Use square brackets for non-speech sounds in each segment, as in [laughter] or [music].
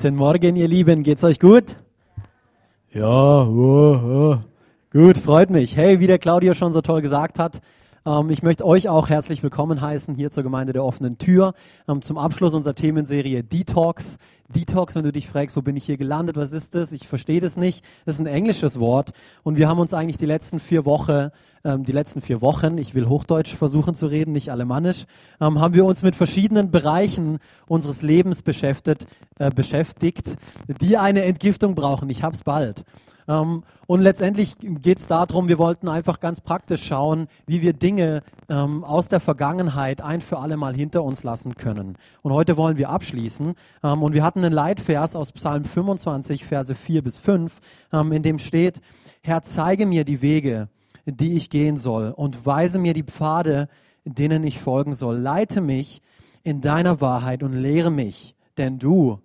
Guten Morgen, ihr Lieben. Geht's euch gut? Ja, oh, oh. gut, freut mich. Hey, wie der Claudio schon so toll gesagt hat, ähm, ich möchte euch auch herzlich willkommen heißen hier zur Gemeinde der offenen Tür ähm, zum Abschluss unserer Themenserie Detox. Detox, wenn du dich fragst, wo bin ich hier gelandet, was ist das? Ich verstehe das nicht. Das ist ein englisches Wort und wir haben uns eigentlich die letzten vier Wochen, ähm, die letzten vier Wochen, ich will Hochdeutsch versuchen zu reden, nicht alemannisch, ähm, haben wir uns mit verschiedenen Bereichen unseres Lebens beschäftigt, äh, beschäftigt, die eine Entgiftung brauchen. Ich hab's bald. Ähm, und letztendlich geht es darum, wir wollten einfach ganz praktisch schauen, wie wir Dinge ähm, aus der Vergangenheit ein für alle Mal hinter uns lassen können. Und heute wollen wir abschließen. Ähm, und wir hatten einen Leitvers aus Psalm 25, Verse 4 bis 5, ähm, in dem steht, Herr, zeige mir die Wege, die ich gehen soll und weise mir die Pfade, denen ich folgen soll. Leite mich in deiner Wahrheit und lehre mich, denn du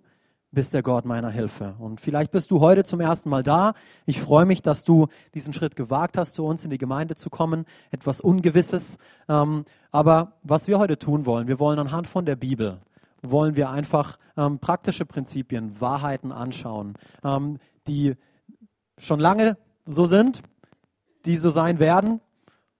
bist der Gott meiner Hilfe. Und vielleicht bist du heute zum ersten Mal da. Ich freue mich, dass du diesen Schritt gewagt hast, zu uns in die Gemeinde zu kommen. Etwas Ungewisses. Ähm, aber was wir heute tun wollen, wir wollen anhand von der Bibel, wollen wir einfach ähm, praktische Prinzipien, Wahrheiten anschauen, ähm, die schon lange so sind, die so sein werden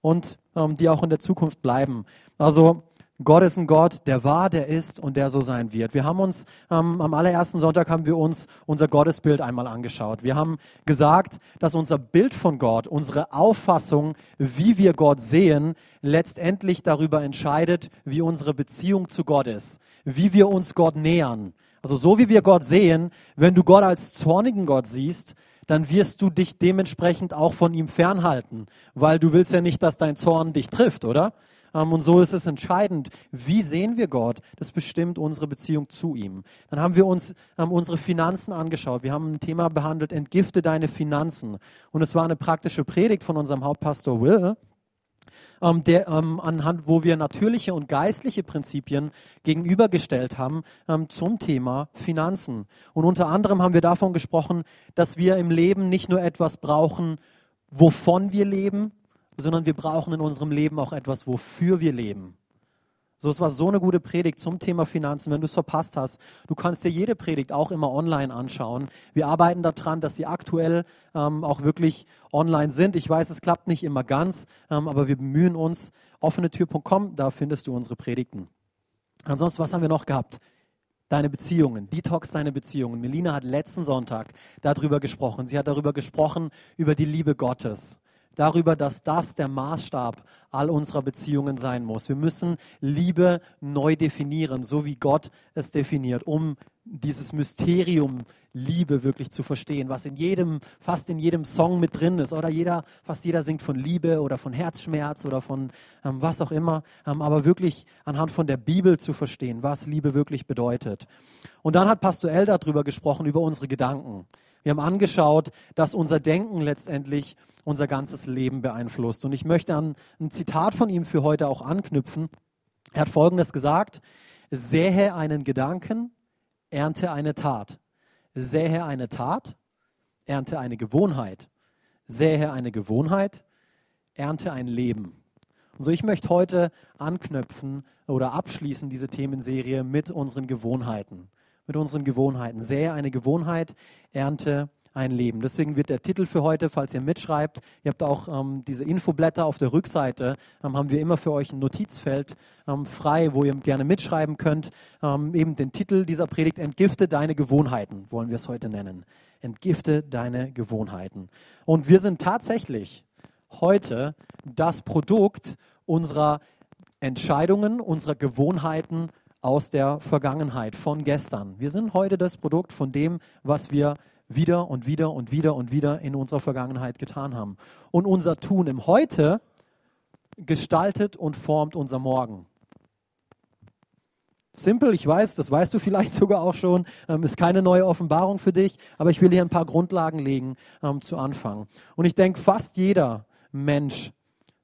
und die auch in der Zukunft bleiben. Also Gott ist ein Gott, der war, der ist und der so sein wird. Wir haben uns ähm, am allerersten Sonntag haben wir uns unser Gottesbild einmal angeschaut. Wir haben gesagt, dass unser Bild von Gott, unsere Auffassung, wie wir Gott sehen, letztendlich darüber entscheidet, wie unsere Beziehung zu Gott ist, wie wir uns Gott nähern. Also so wie wir Gott sehen, wenn du Gott als zornigen Gott siehst, dann wirst du dich dementsprechend auch von ihm fernhalten, weil du willst ja nicht, dass dein Zorn dich trifft, oder? Ähm, und so ist es entscheidend, wie sehen wir Gott? Das bestimmt unsere Beziehung zu ihm. Dann haben wir uns ähm, unsere Finanzen angeschaut. Wir haben ein Thema behandelt, entgifte deine Finanzen. Und es war eine praktische Predigt von unserem Hauptpastor Will. Ähm, der, ähm, anhand, wo wir natürliche und geistliche Prinzipien gegenübergestellt haben ähm, zum Thema Finanzen. Und unter anderem haben wir davon gesprochen, dass wir im Leben nicht nur etwas brauchen, wovon wir leben, sondern wir brauchen in unserem Leben auch etwas, wofür wir leben. So, es war so eine gute Predigt zum Thema Finanzen. Wenn du es verpasst hast, du kannst dir jede Predigt auch immer online anschauen. Wir arbeiten daran, dass sie aktuell ähm, auch wirklich online sind. Ich weiß, es klappt nicht immer ganz, ähm, aber wir bemühen uns. Offenetür.com, da findest du unsere Predigten. Ansonsten, was haben wir noch gehabt? Deine Beziehungen, Detox deine Beziehungen. Melina hat letzten Sonntag darüber gesprochen. Sie hat darüber gesprochen, über die Liebe Gottes darüber, dass das der Maßstab all unserer Beziehungen sein muss. Wir müssen Liebe neu definieren, so wie Gott es definiert, um dieses Mysterium Liebe wirklich zu verstehen, was in jedem, fast in jedem Song mit drin ist. Oder jeder, fast jeder singt von Liebe oder von Herzschmerz oder von ähm, was auch immer. Ähm, aber wirklich anhand von der Bibel zu verstehen, was Liebe wirklich bedeutet. Und dann hat Pastor El darüber gesprochen, über unsere Gedanken. Wir haben angeschaut, dass unser Denken letztendlich unser ganzes Leben beeinflusst. Und ich möchte an ein Zitat von ihm für heute auch anknüpfen. Er hat Folgendes gesagt, sähe einen Gedanken, ernte eine Tat. Sähe eine Tat, ernte eine Gewohnheit. Sähe eine Gewohnheit, ernte ein Leben. Und so, ich möchte heute anknüpfen oder abschließen diese Themenserie mit unseren Gewohnheiten mit unseren Gewohnheiten. Sähe eine Gewohnheit, ernte ein Leben. Deswegen wird der Titel für heute, falls ihr mitschreibt, ihr habt auch ähm, diese Infoblätter auf der Rückseite, ähm, haben wir immer für euch ein Notizfeld ähm, frei, wo ihr gerne mitschreiben könnt. Ähm, eben den Titel dieser Predigt, Entgifte deine Gewohnheiten, wollen wir es heute nennen. Entgifte deine Gewohnheiten. Und wir sind tatsächlich heute das Produkt unserer Entscheidungen, unserer Gewohnheiten aus der Vergangenheit, von gestern. Wir sind heute das Produkt von dem, was wir wieder und wieder und wieder und wieder in unserer Vergangenheit getan haben. Und unser Tun im Heute gestaltet und formt unser Morgen. Simpel, ich weiß, das weißt du vielleicht [laughs] sogar auch schon, ähm, ist keine neue Offenbarung für dich, aber ich will hier ein paar Grundlagen legen ähm, zu Anfang. Und ich denke, fast jeder Mensch,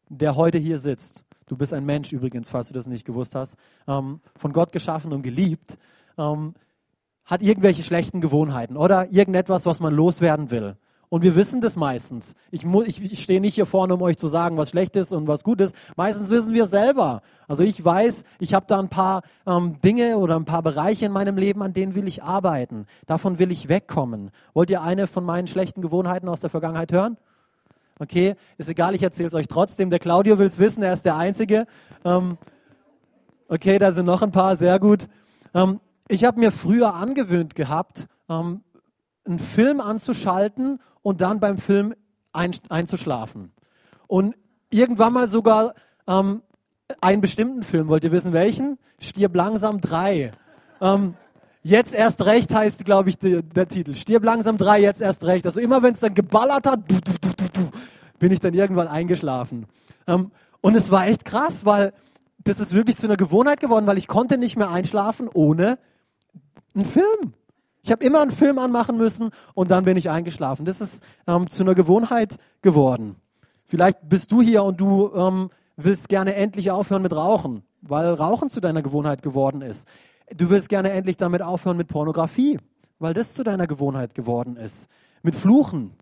der heute hier sitzt, Du bist ein Mensch übrigens, falls du das nicht gewusst hast, ähm, von Gott geschaffen und geliebt, ähm, hat irgendwelche schlechten Gewohnheiten oder irgendetwas, was man loswerden will. Und wir wissen das meistens. Ich, ich, ich stehe nicht hier vorne, um euch zu sagen, was schlecht ist und was gut ist. Meistens wissen wir selber. Also ich weiß, ich habe da ein paar ähm, Dinge oder ein paar Bereiche in meinem Leben, an denen will ich arbeiten. Davon will ich wegkommen. Wollt ihr eine von meinen schlechten Gewohnheiten aus der Vergangenheit hören? Okay, ist egal, ich erzähle es euch trotzdem. Der Claudio will es wissen, er ist der Einzige. Ähm, okay, da sind noch ein paar, sehr gut. Ähm, ich habe mir früher angewöhnt gehabt, ähm, einen Film anzuschalten und dann beim Film ein, einzuschlafen. Und irgendwann mal sogar ähm, einen bestimmten Film. Wollt ihr wissen, welchen? Stirb langsam 3. Ähm, jetzt erst recht heißt, glaube ich, die, der Titel. Stirb langsam 3, jetzt erst recht. Also immer, wenn es dann geballert hat, du, du, du, bin ich dann irgendwann eingeschlafen. Ähm, und es war echt krass, weil das ist wirklich zu einer Gewohnheit geworden, weil ich konnte nicht mehr einschlafen ohne einen Film. Ich habe immer einen Film anmachen müssen und dann bin ich eingeschlafen. Das ist ähm, zu einer Gewohnheit geworden. Vielleicht bist du hier und du ähm, willst gerne endlich aufhören mit Rauchen, weil Rauchen zu deiner Gewohnheit geworden ist. Du willst gerne endlich damit aufhören mit Pornografie, weil das zu deiner Gewohnheit geworden ist. Mit Fluchen.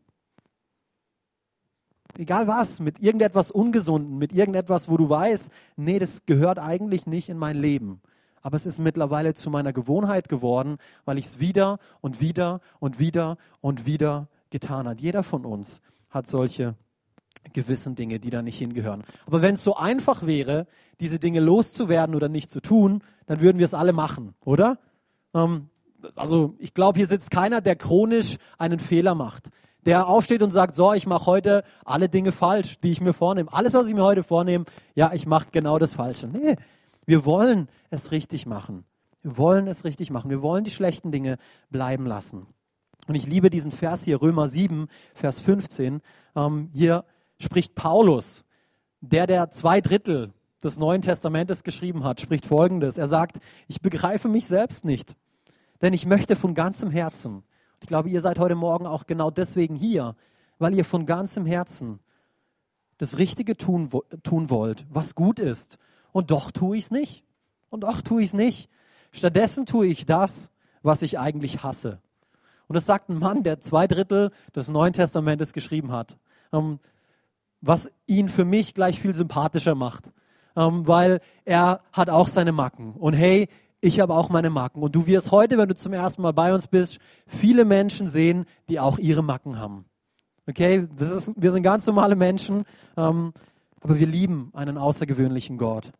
Egal was, mit irgendetwas Ungesunden, mit irgendetwas, wo du weißt, nee, das gehört eigentlich nicht in mein Leben aber es ist mittlerweile zu meiner Gewohnheit geworden, weil ich es wieder und wieder und wieder und wieder getan habe. Jeder von uns hat solche gewissen Dinge, die da nicht hingehören. Aber wenn es so einfach wäre, diese Dinge loszuwerden oder nicht zu tun, dann würden wir es alle machen, oder? Ähm, also ich glaube, hier sitzt keiner, der chronisch einen Fehler macht. Der aufsteht und sagt, so, ich mache heute alle Dinge falsch, die ich mir vornehme. Alles, was ich mir heute vornehme, ja, ich mache genau das Falsche. Nee, wir wollen es richtig machen. Wir wollen es richtig machen. Wir wollen die schlechten Dinge bleiben lassen. Und ich liebe diesen Vers hier, Römer 7, Vers 15. Ähm, hier spricht Paulus, der der zwei Drittel des Neuen Testamentes geschrieben hat, spricht Folgendes. Er sagt, ich begreife mich selbst nicht, denn ich möchte von ganzem Herzen, ich glaube, ihr seid heute Morgen auch genau deswegen hier, weil ihr von ganzem Herzen das Richtige tun, tun wollt, was gut ist und doch tue ich es nicht. Und doch tue ich es nicht. Stattdessen tue ich das, was ich eigentlich hasse. Und das sagt ein Mann, der zwei Drittel des Neuen Testamentes geschrieben hat. Ähm, was ihn für mich gleich viel sympathischer macht. Ähm, weil er hat auch seine Macken. Und hey, ich habe auch meine Macken. Und du wirst heute, wenn du zum ersten Mal bei uns bist, viele Menschen sehen, die auch ihre Macken haben. Okay, das ist, wir sind ganz normale Menschen. Ähm, aber wir lieben einen außergewöhnlichen Gott.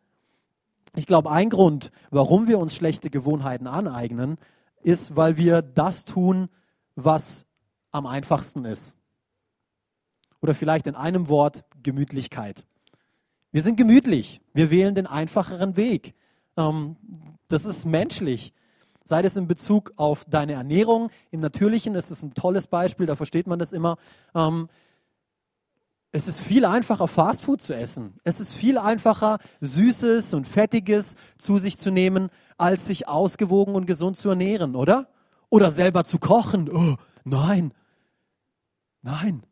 Ich glaube, ein Grund, warum wir uns schlechte Gewohnheiten aneignen, ist, weil wir das tun, was am einfachsten ist. Oder vielleicht in einem Wort Gemütlichkeit. Wir sind gemütlich. Wir wählen den einfacheren Weg. Ähm, das ist menschlich. Sei es in Bezug auf deine Ernährung. Im Natürlichen ist es ein tolles Beispiel, da versteht man das immer. Ähm, es ist viel einfacher, Fastfood zu essen. Es ist viel einfacher, Süßes und Fettiges zu sich zu nehmen, als sich ausgewogen und gesund zu ernähren, oder? Oder selber zu kochen. Oh, nein. Nein.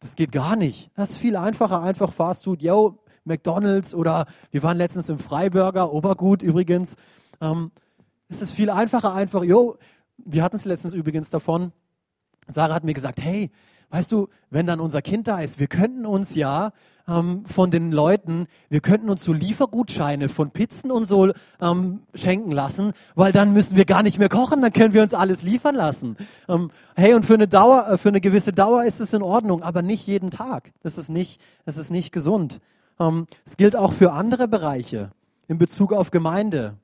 Das geht gar nicht. Das ist viel einfacher, einfach Fastfood. Yo, McDonalds oder wir waren letztens im Freiburger, Obergut übrigens. Ähm, es ist viel einfacher, einfach, yo, wir hatten es letztens übrigens davon. Sarah hat mir gesagt, hey, weißt du, wenn dann unser Kind da ist, wir könnten uns ja ähm, von den Leuten, wir könnten uns so Liefergutscheine von Pizzen und so ähm, schenken lassen, weil dann müssen wir gar nicht mehr kochen, dann können wir uns alles liefern lassen. Ähm, hey, und für eine Dauer, äh, für eine gewisse Dauer ist es in Ordnung, aber nicht jeden Tag. Das ist nicht, das ist nicht gesund. Ähm, es gilt auch für andere Bereiche in Bezug auf Gemeinde.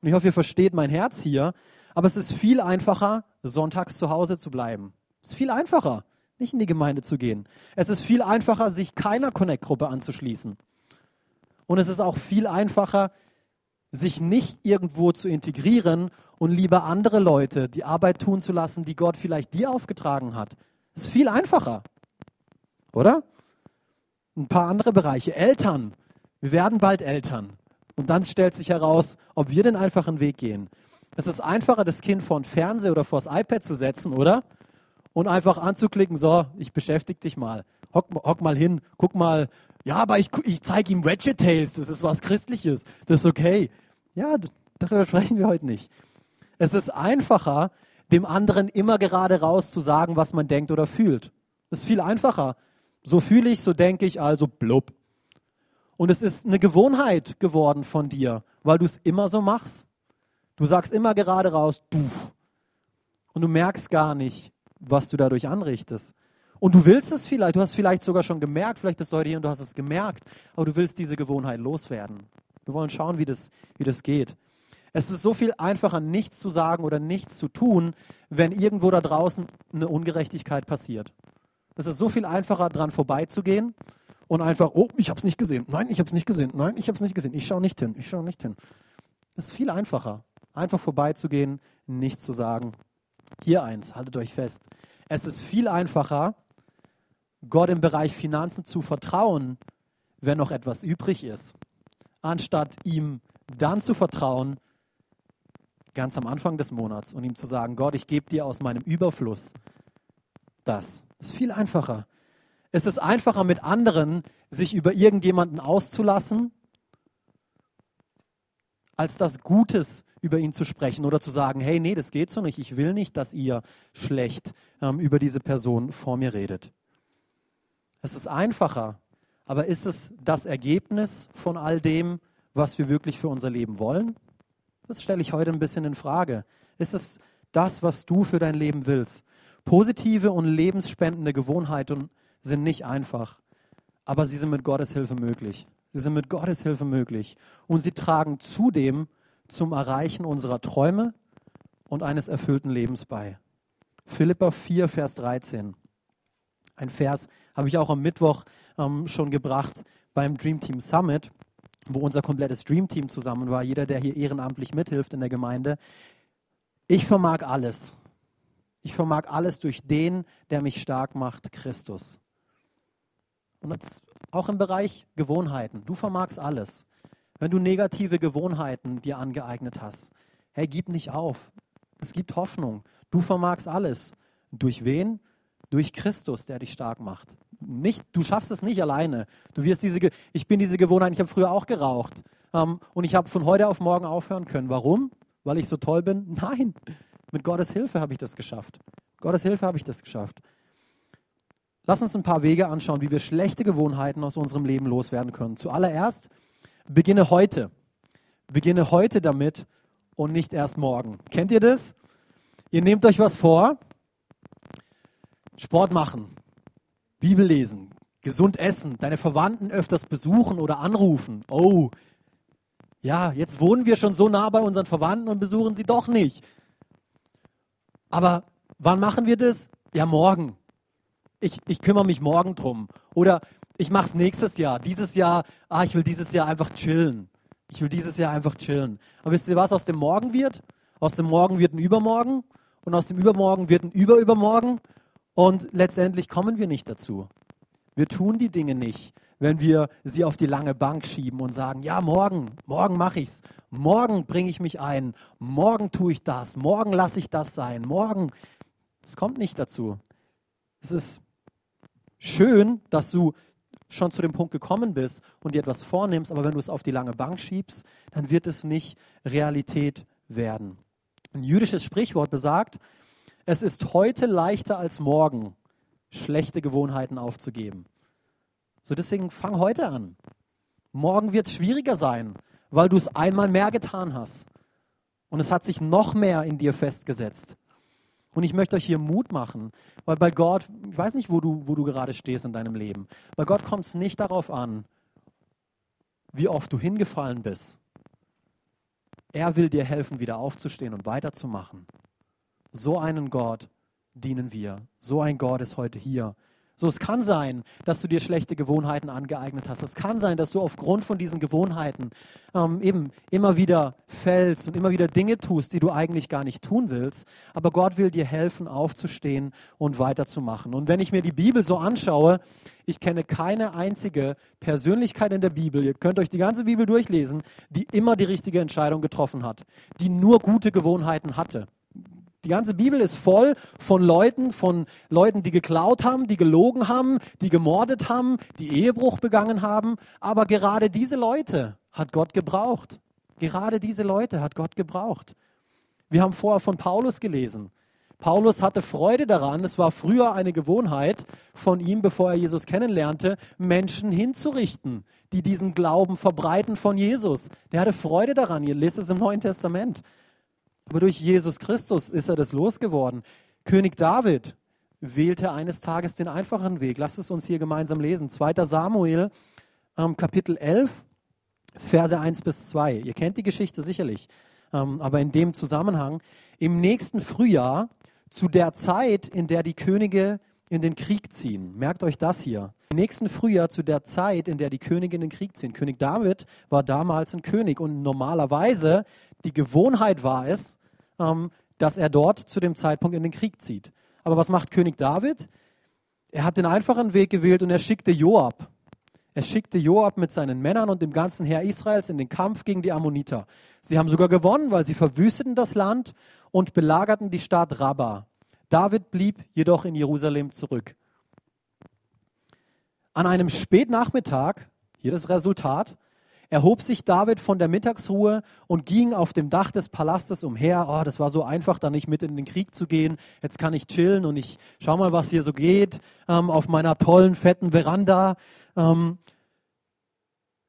Und ich hoffe, ihr versteht mein Herz hier. Aber es ist viel einfacher, sonntags zu Hause zu bleiben. Es ist viel einfacher nicht in die Gemeinde zu gehen. Es ist viel einfacher, sich keiner Connect-Gruppe anzuschließen. Und es ist auch viel einfacher, sich nicht irgendwo zu integrieren und lieber andere Leute die Arbeit tun zu lassen, die Gott vielleicht dir aufgetragen hat. Es ist viel einfacher. Oder? Ein paar andere Bereiche. Eltern. Wir werden bald Eltern. Und dann stellt sich heraus, ob wir den einfachen Weg gehen. Es ist einfacher, das Kind vor den Fernseher oder vor das iPad zu setzen, oder? und einfach anzuklicken, so, ich beschäftige dich mal. Hock, hock, mal hin, guck mal. Ja, aber ich, ich zeige ihm Ratchet Tales, das ist was Christliches, das ist okay. Ja, darüber sprechen wir heute nicht. Es ist einfacher, dem anderen immer gerade raus zu sagen, was man denkt oder fühlt. Das ist viel einfacher. So fühle ich, so denke ich, also blub. Und es ist eine Gewohnheit geworden von dir, weil du es immer so machst. Du sagst immer gerade raus, du. Und du merkst gar nicht, was du dadurch anrichtest. Und du willst es vielleicht, du hast vielleicht sogar schon gemerkt, vielleicht bist du heute hier und du hast es gemerkt, aber du willst diese Gewohnheit loswerden. Wir wollen schauen, wie das, wie das geht. Es ist so viel einfacher, nichts zu sagen oder nichts zu tun, wenn irgendwo da draußen eine Ungerechtigkeit passiert. Es ist so viel einfacher, dran vorbeizugehen und einfach, oh, ich habe es nicht gesehen. Nein, ich habe es nicht gesehen. Nein, ich habe es nicht gesehen. Ich schaue nicht hin. Ich schaue nicht hin. Es ist viel einfacher, einfach vorbeizugehen, nichts zu sagen. Hier eins, haltet euch fest. Es ist viel einfacher, Gott im Bereich Finanzen zu vertrauen, wenn noch etwas übrig ist, anstatt ihm dann zu vertrauen, ganz am Anfang des Monats und ihm zu sagen, Gott, ich gebe dir aus meinem Überfluss das. Das ist viel einfacher. Es ist einfacher mit anderen, sich über irgendjemanden auszulassen, als das Gutes über ihn zu sprechen oder zu sagen, hey, nee, das geht so nicht. Ich will nicht, dass ihr schlecht ähm, über diese Person vor mir redet. Es ist einfacher, aber ist es das Ergebnis von all dem, was wir wirklich für unser Leben wollen? Das stelle ich heute ein bisschen in Frage. Ist es das, was du für dein Leben willst? Positive und lebensspendende Gewohnheiten sind nicht einfach, aber sie sind mit Gottes Hilfe möglich. Sie sind mit Gottes Hilfe möglich. Und sie tragen zudem zum Erreichen unserer Träume und eines erfüllten Lebens bei. Philippa 4, Vers 13. Ein Vers habe ich auch am Mittwoch ähm, schon gebracht beim Dream Team Summit, wo unser komplettes Dream Team zusammen war. Jeder, der hier ehrenamtlich mithilft in der Gemeinde. Ich vermag alles. Ich vermag alles durch den, der mich stark macht, Christus. Und jetzt auch im Bereich Gewohnheiten. Du vermagst alles. Wenn du negative Gewohnheiten dir angeeignet hast, hey, gib nicht auf. Es gibt Hoffnung. Du vermagst alles. Durch wen? Durch Christus, der dich stark macht. Nicht, du schaffst es nicht alleine. Du wirst diese, ich bin diese Gewohnheit, ich habe früher auch geraucht. Ähm, und ich habe von heute auf morgen aufhören können. Warum? Weil ich so toll bin? Nein. Mit Gottes Hilfe habe ich das geschafft. Gottes Hilfe habe ich das geschafft. Lass uns ein paar Wege anschauen, wie wir schlechte Gewohnheiten aus unserem Leben loswerden können. Zuallererst, beginne heute. Beginne heute damit und nicht erst morgen. Kennt ihr das? Ihr nehmt euch was vor, Sport machen, Bibel lesen, gesund essen, deine Verwandten öfters besuchen oder anrufen. Oh, ja, jetzt wohnen wir schon so nah bei unseren Verwandten und besuchen sie doch nicht. Aber wann machen wir das? Ja, morgen ich, ich kümmere mich morgen drum. Oder ich mache es nächstes Jahr. Dieses Jahr, ah, ich will dieses Jahr einfach chillen. Ich will dieses Jahr einfach chillen. Aber wisst ihr, was aus dem Morgen wird? Aus dem Morgen wird ein Übermorgen und aus dem Übermorgen wird ein Überübermorgen und letztendlich kommen wir nicht dazu. Wir tun die Dinge nicht, wenn wir sie auf die lange Bank schieben und sagen, ja, morgen, morgen mache ich's, morgen bringe ich mich ein, morgen tue ich das, morgen lasse ich das sein, morgen. Es kommt nicht dazu. Es ist schön, dass du schon zu dem Punkt gekommen bist und dir etwas vornimmst, aber wenn du es auf die lange Bank schiebst, dann wird es nicht Realität werden. Ein jüdisches Sprichwort besagt, es ist heute leichter als morgen, schlechte Gewohnheiten aufzugeben. So deswegen fang heute an. Morgen wird es schwieriger sein, weil du es einmal mehr getan hast. Und es hat sich noch mehr in dir festgesetzt. Und ich möchte euch hier Mut machen, weil bei Gott, ich weiß nicht, wo du, wo du gerade stehst in deinem Leben, bei Gott kommt es nicht darauf an, wie oft du hingefallen bist. Er will dir helfen, wieder aufzustehen und weiterzumachen. So einen Gott dienen wir. So ein Gott ist heute hier. So, es kann sein, dass du dir schlechte Gewohnheiten angeeignet hast. Es kann sein, dass du aufgrund von diesen Gewohnheiten ähm, eben immer wieder fällst und immer wieder Dinge tust, die du eigentlich gar nicht tun willst. Aber Gott will dir helfen, aufzustehen und weiterzumachen. Und wenn ich mir die Bibel so anschaue, ich kenne keine einzige Persönlichkeit in der Bibel, ihr könnt euch die ganze Bibel durchlesen, die immer die richtige Entscheidung getroffen hat, die nur gute Gewohnheiten hatte. Die ganze Bibel ist voll von Leuten, von Leuten, die geklaut haben, die gelogen haben, die gemordet haben, die Ehebruch begangen haben. Aber gerade diese Leute hat Gott gebraucht. Gerade diese Leute hat Gott gebraucht. Wir haben vorher von Paulus gelesen. Paulus hatte Freude daran. Es war früher eine Gewohnheit von ihm, bevor er Jesus kennenlernte, Menschen hinzurichten, die diesen Glauben verbreiten von Jesus. Der hatte Freude daran. Ihr lest es im Neuen Testament. Aber durch Jesus Christus ist er das losgeworden. König David wählte eines Tages den einfachen Weg. Lasst es uns hier gemeinsam lesen. 2. Samuel, ähm, Kapitel 11, Verse 1 bis 2. Ihr kennt die Geschichte sicherlich. Ähm, aber in dem Zusammenhang, im nächsten Frühjahr, zu der Zeit, in der die Könige in den Krieg ziehen. Merkt euch das hier. Im nächsten Frühjahr zu der Zeit, in der die Könige in den Krieg ziehen. König David war damals ein König und normalerweise die Gewohnheit war es, ähm, dass er dort zu dem Zeitpunkt in den Krieg zieht. Aber was macht König David? Er hat den einfachen Weg gewählt und er schickte Joab. Er schickte Joab mit seinen Männern und dem ganzen Heer Israels in den Kampf gegen die Ammoniter. Sie haben sogar gewonnen, weil sie verwüsteten das Land und belagerten die Stadt Rabbah. David blieb jedoch in Jerusalem zurück. An einem Spätnachmittag, hier das Resultat, erhob sich David von der Mittagsruhe und ging auf dem Dach des Palastes umher. Oh, das war so einfach, da nicht mit in den Krieg zu gehen. Jetzt kann ich chillen und ich schau mal, was hier so geht ähm, auf meiner tollen, fetten Veranda. Ähm,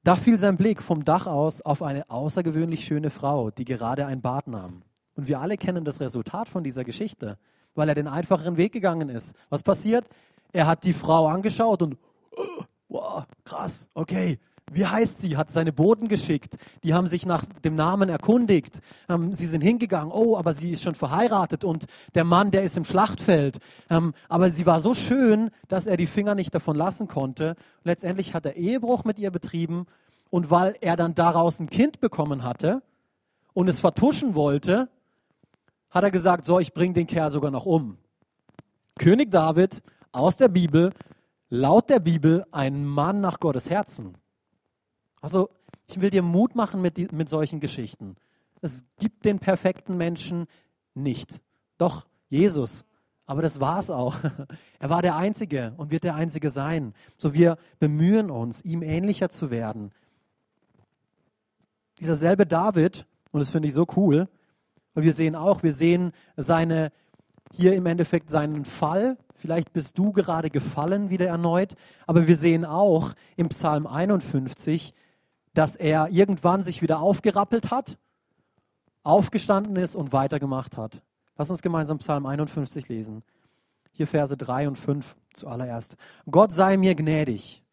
da fiel sein Blick vom Dach aus auf eine außergewöhnlich schöne Frau, die gerade ein Bad nahm. Und wir alle kennen das Resultat von dieser Geschichte, weil er den einfacheren Weg gegangen ist. Was passiert? Er hat die Frau angeschaut und, oh, wow, krass, okay, wie heißt sie? Hat seine Boten geschickt. Die haben sich nach dem Namen erkundigt. Ähm, sie sind hingegangen. Oh, aber sie ist schon verheiratet und der Mann, der ist im Schlachtfeld. Ähm, aber sie war so schön, dass er die Finger nicht davon lassen konnte. Letztendlich hat er Ehebruch mit ihr betrieben und weil er dann daraus ein Kind bekommen hatte und es vertuschen wollte, hat er gesagt, so, ich bringe den Kerl sogar noch um. König David aus der Bibel, laut der Bibel, ein Mann nach Gottes Herzen. Also ich will dir Mut machen mit, mit solchen Geschichten. Es gibt den perfekten Menschen nicht. Doch Jesus. Aber das war es auch. [laughs] Er war der Einzige und wird der Einzige sein. So wir bemühen uns, ihm ähnlicher zu werden. Dieser selbe David, und das finde ich so cool, und wir sehen auch, wir sehen seine, hier im Endeffekt seinen Fall. Vielleicht bist du gerade gefallen wieder erneut. Aber wir sehen auch im Psalm 51, dass er irgendwann sich wieder aufgerappelt hat, aufgestanden ist und weitergemacht hat. Lass uns gemeinsam Psalm 51 lesen. Hier Verse 3 und 5 zuallererst. Gott sei mir gnädig,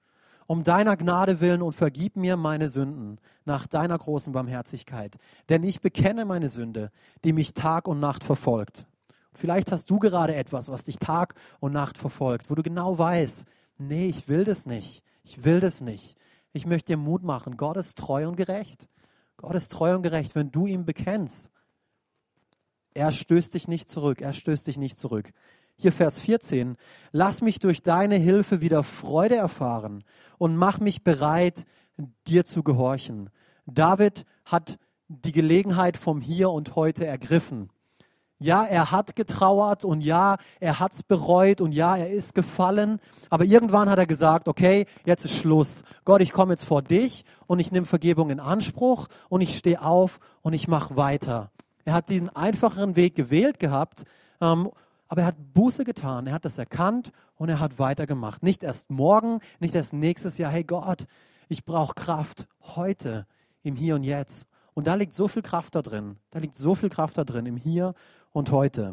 um deiner Gnade willen und vergib mir meine Sünden nach deiner großen Barmherzigkeit. Denn ich bekenne meine Sünde, die mich Tag und Nacht verfolgt. Vielleicht hast du gerade etwas, was dich Tag und Nacht verfolgt, wo du genau weißt, nee, ich will das nicht. Ich will das nicht. Ich möchte dir Mut machen. Gott ist treu und gerecht. Gott ist treu und gerecht, wenn du ihm bekennst. Er stößt dich nicht zurück. Er stößt dich nicht zurück. Hier Vers 14. Lass mich durch deine Hilfe wieder Freude erfahren und mach mich bereit, dir zu gehorchen. David hat die Gelegenheit vom Hier und Heute ergriffen. Ja, er hat getrauert und ja, er hat es bereut und ja, er ist gefallen. Aber irgendwann hat er gesagt, okay, jetzt ist Schluss. Gott, ich komme jetzt vor dich und ich nehme Vergebung in Anspruch und ich stehe auf und ich mache weiter. Er hat diesen einfacheren Weg gewählt gehabt, ähm, aber er hat Buße getan. Er hat das erkannt und er hat weitergemacht. Nicht erst morgen, nicht erst nächstes Jahr. Hey Gott, ich brauche Kraft heute, im Hier und Jetzt. Und da liegt so viel Kraft da drin. Da liegt so viel Kraft da drin, im Hier und heute.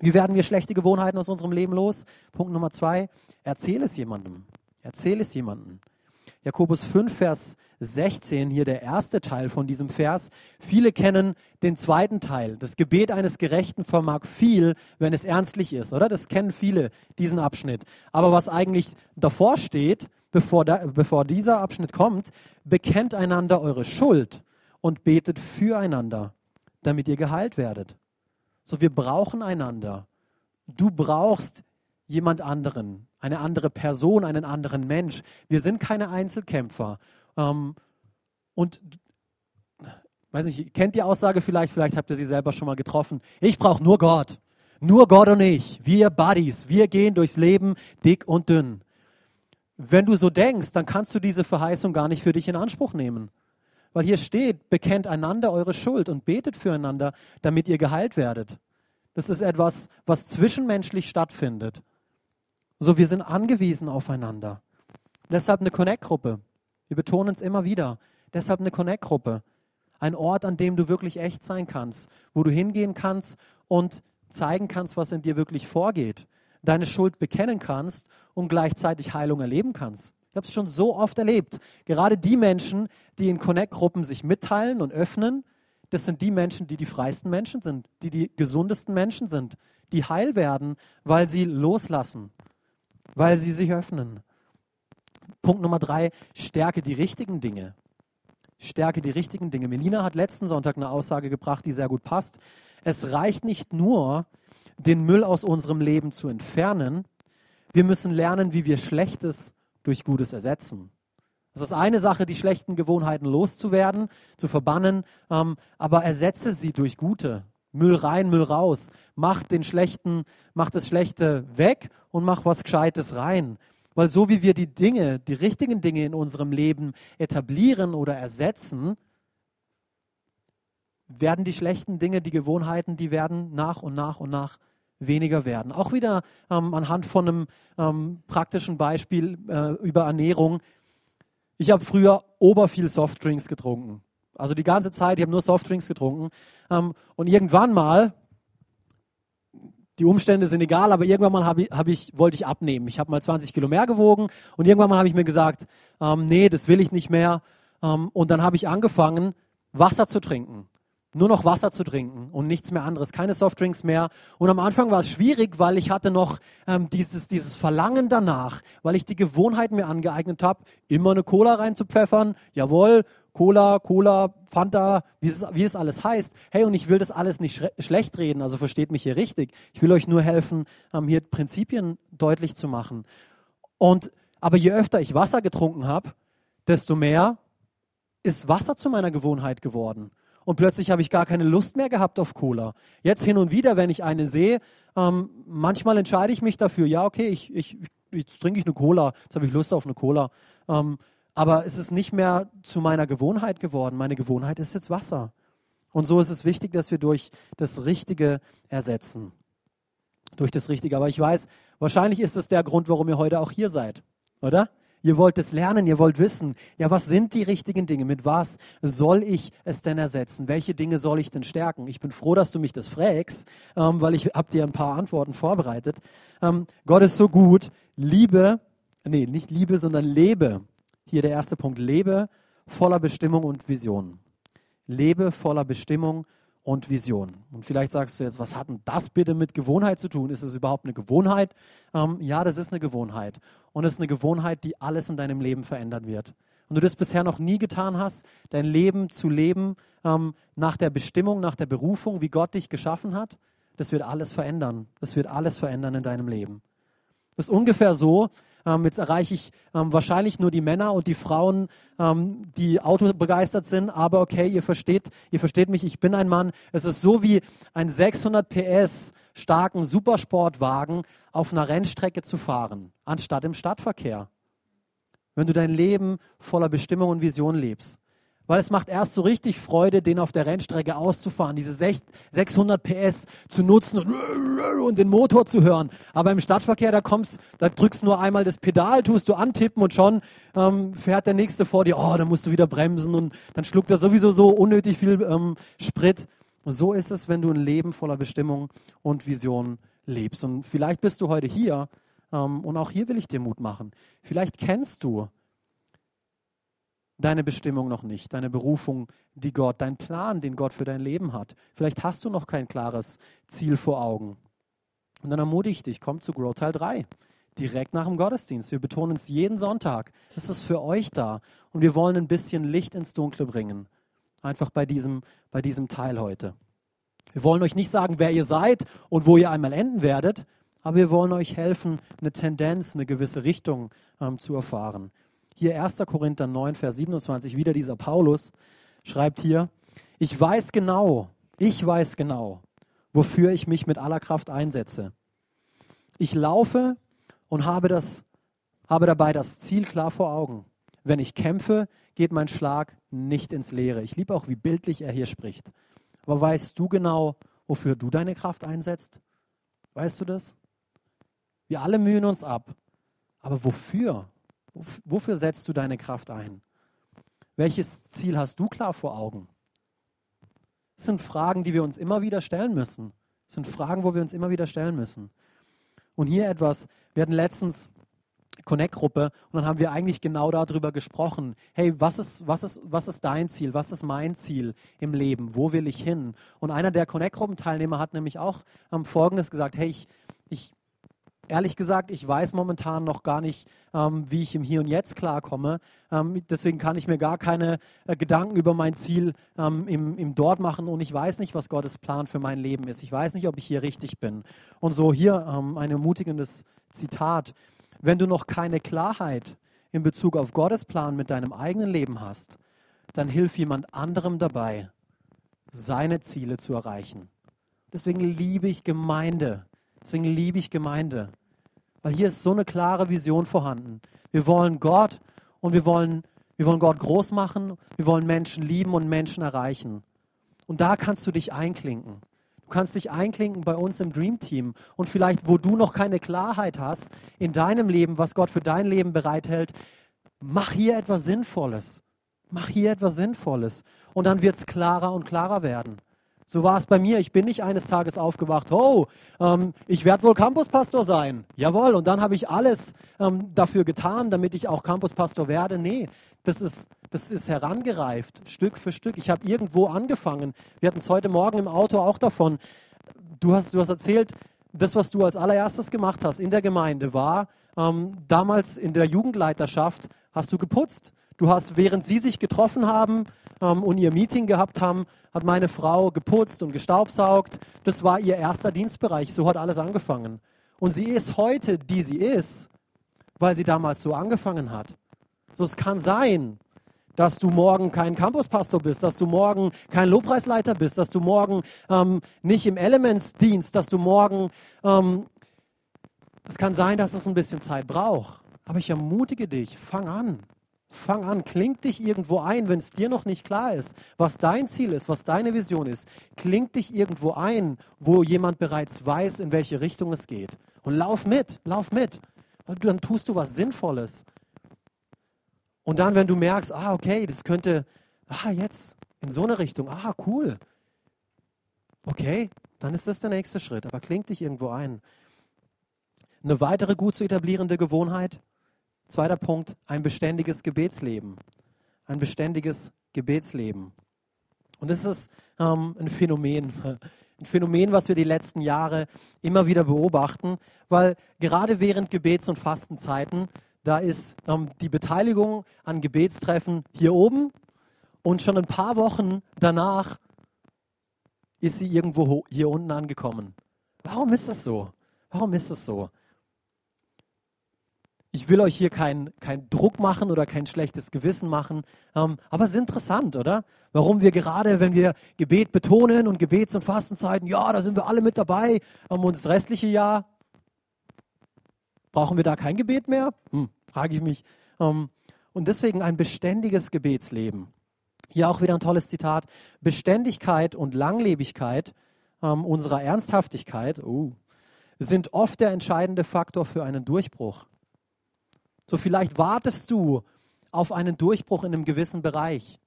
Wie werden wir schlechte Gewohnheiten aus unserem Leben los? Punkt Nummer zwei, erzähl es jemandem. Erzähl es jemandem. Jakobus 5, Vers 16, hier der erste Teil von diesem Vers. Viele kennen den zweiten Teil. Das Gebet eines Gerechten vermag viel, wenn es ernstlich ist, oder? Das kennen viele, diesen Abschnitt. Aber was eigentlich davor steht, bevor, da, bevor dieser Abschnitt kommt, bekennt einander eure Schuld und betet füreinander, damit ihr geheilt werdet. So, wir brauchen einander. Du brauchst jemand anderen, eine andere Person, einen anderen Mensch. Wir sind keine Einzelkämpfer. Ähm, und weiß nicht, kennt die Aussage vielleicht, vielleicht habt ihr sie selber schon mal getroffen. Ich brauche nur Gott. Nur Gott und ich. Wir Buddies. Wir gehen durchs Leben dick und dünn. Wenn du so denkst, dann kannst du diese Verheißung gar nicht für dich in Anspruch nehmen. Weil hier steht, bekennt einander eure Schuld und betet füreinander, damit ihr geheilt werdet. Das ist etwas, was zwischenmenschlich stattfindet. So, wir sind angewiesen aufeinander. Deshalb eine Connect-Gruppe. Wir betonen es immer wieder. Deshalb eine Connect-Gruppe. Ein Ort, an dem du wirklich echt sein kannst, wo du hingehen kannst und zeigen kannst, was in dir wirklich vorgeht, deine Schuld bekennen kannst und gleichzeitig Heilung erleben kannst. Ich habe es schon so oft erlebt. Gerade die Menschen, die in Connect-Gruppen sich mitteilen und öffnen, das sind die Menschen, die die freisten Menschen sind, die die gesundesten Menschen sind, die heil werden, weil sie loslassen, weil sie sich öffnen. Punkt Nummer drei, stärke die richtigen Dinge. Stärke die richtigen Dinge. Melina hat letzten Sonntag eine Aussage gebracht, die sehr gut passt. Es reicht nicht nur, den Müll aus unserem Leben zu entfernen. Wir müssen lernen, wie wir Schlechtes durch Gutes ersetzen. Es ist eine Sache, die schlechten Gewohnheiten loszuwerden, zu verbannen, ähm, aber ersetze sie durch gute. Müll rein, Müll raus. Mach den schlechten, mach das Schlechte weg und mach was Gescheites rein. Weil so wie wir die Dinge, die richtigen Dinge in unserem Leben etablieren oder ersetzen, werden die schlechten Dinge, die Gewohnheiten, die werden nach und nach und nach weniger werden. Auch wieder ähm, anhand von einem ähm, praktischen Beispiel äh, über Ernährung. Ich habe früher oberviel Softdrinks getrunken. Also die ganze Zeit, ich habe nur Softdrinks getrunken. Ähm, und irgendwann mal, die Umstände sind egal, aber irgendwann mal hab ich, hab ich, wollte ich abnehmen. Ich habe mal 20 Kilo mehr gewogen und irgendwann mal habe ich mir gesagt, ähm, nee, das will ich nicht mehr. Ähm, und dann habe ich angefangen, Wasser zu trinken nur noch Wasser zu trinken und nichts mehr anderes, keine Softdrinks mehr. Und am Anfang war es schwierig, weil ich hatte noch ähm, dieses, dieses Verlangen danach, weil ich die Gewohnheit mir angeeignet habe, immer eine Cola reinzupfeffern. Jawohl, Cola, Cola, Fanta, wie es, wie es alles heißt. Hey, und ich will das alles nicht schlecht reden, also versteht mich hier richtig. Ich will euch nur helfen, ähm, hier Prinzipien deutlich zu machen. Und, aber je öfter ich Wasser getrunken habe, desto mehr ist Wasser zu meiner Gewohnheit geworden und plötzlich habe ich gar keine Lust mehr gehabt auf Cola. Jetzt hin und wieder, wenn ich eine sehe, ähm, manchmal entscheide ich mich dafür, ja, okay, ich, ich, jetzt trinke ich eine Cola, jetzt habe ich Lust auf eine Cola. Ähm, aber es ist nicht mehr zu meiner Gewohnheit geworden. Meine Gewohnheit ist jetzt Wasser. Und so ist es wichtig, dass wir durch das Richtige ersetzen. Durch das Richtige. Aber ich weiß, wahrscheinlich ist es der Grund, warum ihr heute auch hier seid. Oder? Ihr wollt es lernen, ihr wollt wissen, ja, was sind die richtigen Dinge? Mit was soll ich es denn ersetzen? Welche Dinge soll ich denn stärken? Ich bin froh, dass du mich das fragst, ähm, weil ich habe dir ein paar Antworten vorbereitet. Ähm, Gott ist so gut. Liebe, nee, nicht Liebe, sondern lebe. Hier der erste Punkt. Lebe voller Bestimmung und Vision. Lebe voller Bestimmung und Vision. Und vielleicht sagst du jetzt, was hat denn das bitte mit Gewohnheit zu tun? Ist es überhaupt eine Gewohnheit? Ähm, ja, das ist eine Gewohnheit. Und es ist eine Gewohnheit, die alles in deinem Leben verändern wird. Und du das bisher noch nie getan hast, dein Leben zu leben ähm, nach der Bestimmung, nach der Berufung, wie Gott dich geschaffen hat, das wird alles verändern. Das wird alles verändern in deinem Leben. Das ist ungefähr so, ähm, jetzt erreiche ich ähm, wahrscheinlich nur die Männer und die Frauen, ähm, die autobegeistert sind, aber okay, ihr versteht, ihr versteht mich, ich bin ein Mann. Es ist so wie ein 600 PS starken Supersportwagen auf einer Rennstrecke zu fahren, anstatt im Stadtverkehr. Wenn du dein Leben voller Bestimmung und Vision lebst. Weil es macht erst so richtig Freude, den auf der Rennstrecke auszufahren, diese 600 PS zu nutzen und, und den Motor zu hören. Aber im Stadtverkehr, da kommst, da drückst nur einmal das Pedal, tust du antippen und schon ähm, fährt der Nächste vor dir. Oh, dann musst du wieder bremsen und dann schluckt er sowieso so unnötig viel ähm, Sprit. Und so ist es, wenn du ein Leben voller Bestimmung und Vision lebst. Und vielleicht bist du heute hier ähm, und auch hier will ich dir Mut machen. Vielleicht kennst du deine Bestimmung noch nicht, deine Berufung, die Gott, dein Plan, den Gott für dein Leben hat. Vielleicht hast du noch kein klares Ziel vor Augen. Und dann ermutige ich dich, komm zu Grow Teil 3, direkt nach dem Gottesdienst. Wir betonen es jeden Sonntag. Es ist für euch da. Und wir wollen ein bisschen Licht ins Dunkle bringen. Einfach bei diesem, bei diesem Teil heute. Wir wollen euch nicht sagen, wer ihr seid und wo ihr einmal enden werdet, aber wir wollen euch helfen, eine Tendenz, eine gewisse Richtung ähm, zu erfahren. Hier 1. Korinther 9, Vers 27, wieder dieser Paulus schreibt hier, ich weiß genau, ich weiß genau, wofür ich mich mit aller Kraft einsetze. Ich laufe und habe, das, habe dabei das Ziel klar vor Augen. Wenn ich kämpfe, geht mein Schlag nicht ins Leere. Ich liebe auch, wie bildlich er hier spricht. Aber weißt du genau, wofür du deine Kraft einsetzt? Weißt du das? Wir alle mühen uns ab. Aber wofür? Wofür setzt du deine Kraft ein? Welches Ziel hast du klar vor Augen? Das sind Fragen, die wir uns immer wieder stellen müssen. Das sind Fragen, wo wir uns immer wieder stellen müssen. Und hier etwas, wir hatten letztens Connect-Gruppe und dann haben wir eigentlich genau darüber gesprochen. Hey, was ist, was, ist, was ist dein Ziel? Was ist mein Ziel im Leben? Wo will ich hin? Und einer der Connect-Gruppenteilnehmer hat nämlich auch ähm, Folgendes gesagt. Hey, ich, ich, ehrlich gesagt, ich weiß momentan noch gar nicht, ähm, wie ich im Hier und Jetzt klarkomme. Ähm, deswegen kann ich mir gar keine äh, Gedanken über mein Ziel ähm, im, im Dort machen und ich weiß nicht, was Gottes Plan für mein Leben ist. Ich weiß nicht, ob ich hier richtig bin. Und so hier ähm, ein ermutigendes Zitat. Wenn du noch keine Klarheit in Bezug auf Gottes Plan mit deinem eigenen Leben hast, dann hilf jemand anderem dabei, seine Ziele zu erreichen. Deswegen liebe ich Gemeinde. Deswegen liebe ich Gemeinde. Weil hier ist so eine klare Vision vorhanden. Wir wollen Gott und wir wollen, wir wollen Gott groß machen. Wir wollen Menschen lieben und Menschen erreichen. Und da kannst du dich einklinken. Du kannst dich einklinken bei uns im Dream Team und vielleicht, wo du noch keine Klarheit hast in deinem Leben, was Gott für dein Leben bereithält, mach hier etwas Sinnvolles. Mach hier etwas Sinnvolles. Und dann wird es klarer und klarer werden. So war es bei mir. Ich bin nicht eines Tages aufgewacht, oh, ähm, ich werde wohl Campuspastor sein. Jawohl, und dann habe ich alles ähm, dafür getan, damit ich auch Campuspastor werde. Nee, das ist das ist herangereift, Stück für Stück. Ich habe irgendwo angefangen. Wir hatten es heute Morgen im Auto auch davon. Du hast, du hast erzählt, das, was du als allererstes gemacht hast in der Gemeinde, war ähm, damals in der Jugendleiterschaft, hast du geputzt. Du hast, während sie sich getroffen haben ähm, und ihr Meeting gehabt haben, hat meine Frau geputzt und gestaubsaugt. Das war ihr erster Dienstbereich. So hat alles angefangen. Und sie ist heute, die sie ist, weil sie damals so angefangen hat. So, es kann sein, dass du morgen kein Campuspastor bist, dass du morgen kein Lobpreisleiter bist, dass du morgen ähm, nicht im Elementsdienst, dass du morgen, ähm, es kann sein, dass es ein bisschen Zeit braucht. Aber ich ermutige dich, fang an. Fang an, klingt dich irgendwo ein, wenn es dir noch nicht klar ist, was dein Ziel ist, was deine Vision ist. Klingt dich irgendwo ein, wo jemand bereits weiß, in welche Richtung es geht. Und lauf mit, lauf mit. Dann tust du was Sinnvolles. Und dann, wenn du merkst, ah, okay, das könnte, ah, jetzt in so eine Richtung, ah, cool. Okay, dann ist das der nächste Schritt. Aber klingt dich irgendwo ein. Eine weitere gut zu etablierende Gewohnheit, zweiter Punkt, ein beständiges Gebetsleben. Ein beständiges Gebetsleben. Und das ist ähm, ein Phänomen, ein Phänomen, was wir die letzten Jahre immer wieder beobachten, weil gerade während Gebets- und Fastenzeiten da ist ähm, die Beteiligung an Gebetstreffen hier oben und schon ein paar Wochen danach ist sie irgendwo hier unten angekommen. Warum ist das so? Warum ist das so? Ich will euch hier keinen kein Druck machen oder kein schlechtes Gewissen machen, ähm, aber es ist interessant, oder? Warum wir gerade, wenn wir Gebet betonen und Gebets- und Fastenzeiten, ja, da sind wir alle mit dabei ähm, und das restliche Jahr, brauchen wir da kein Gebet mehr? Hm frage ich mich. Ähm, und deswegen ein beständiges Gebetsleben. Hier auch wieder ein tolles Zitat. Beständigkeit und Langlebigkeit ähm, unserer Ernsthaftigkeit uh, sind oft der entscheidende Faktor für einen Durchbruch. So vielleicht wartest du auf einen Durchbruch in einem gewissen Bereich,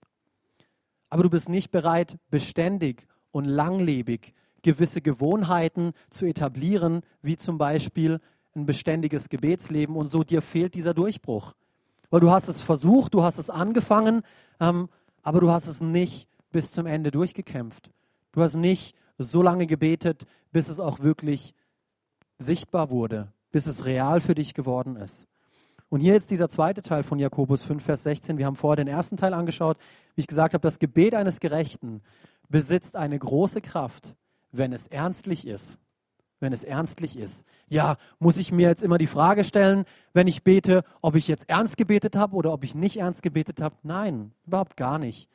aber du bist nicht bereit, beständig und langlebig gewisse Gewohnheiten zu etablieren, wie zum Beispiel ein beständiges Gebetsleben und so dir fehlt dieser Durchbruch. Weil du hast es versucht, du hast es angefangen, ähm, aber du hast es nicht bis zum Ende durchgekämpft. Du hast nicht so lange gebetet, bis es auch wirklich sichtbar wurde, bis es real für dich geworden ist. Und hier jetzt dieser zweite Teil von Jakobus 5, Vers 16. Wir haben vorher den ersten Teil angeschaut. Wie ich gesagt habe, das Gebet eines Gerechten besitzt eine große Kraft, wenn es ernstlich ist wenn es ernstlich ist. Ja, muss ich mir jetzt immer die Frage stellen, wenn ich bete, ob ich jetzt ernst gebetet habe oder ob ich nicht ernst gebetet habe? Nein, überhaupt gar nicht.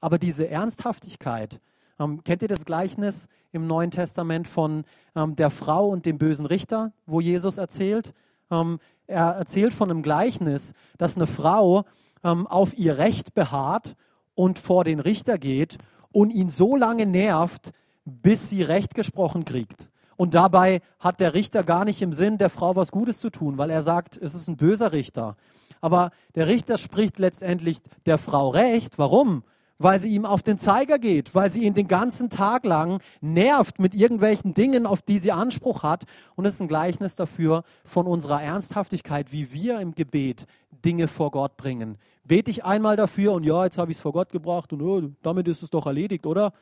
Aber diese Ernsthaftigkeit, ähm, kennt ihr das Gleichnis im Neuen Testament von ähm, der Frau und dem bösen Richter, wo Jesus erzählt? Ähm, er erzählt von einem Gleichnis, dass eine Frau ähm, auf ihr Recht beharrt und vor den Richter geht und ihn so lange nervt, bis sie Recht gesprochen kriegt. Und dabei hat der Richter gar nicht im Sinn, der Frau was Gutes zu tun, weil er sagt, es ist ein böser Richter. Aber der Richter spricht letztendlich der Frau Recht. Warum? Weil sie ihm auf den Zeiger geht, weil sie ihn den ganzen Tag lang nervt mit irgendwelchen Dingen, auf die sie Anspruch hat. Und es ist ein Gleichnis dafür von unserer Ernsthaftigkeit, wie wir im Gebet Dinge vor Gott bringen. Bete ich einmal dafür und ja, jetzt habe ich es vor Gott gebracht und oh, damit ist es doch erledigt, oder?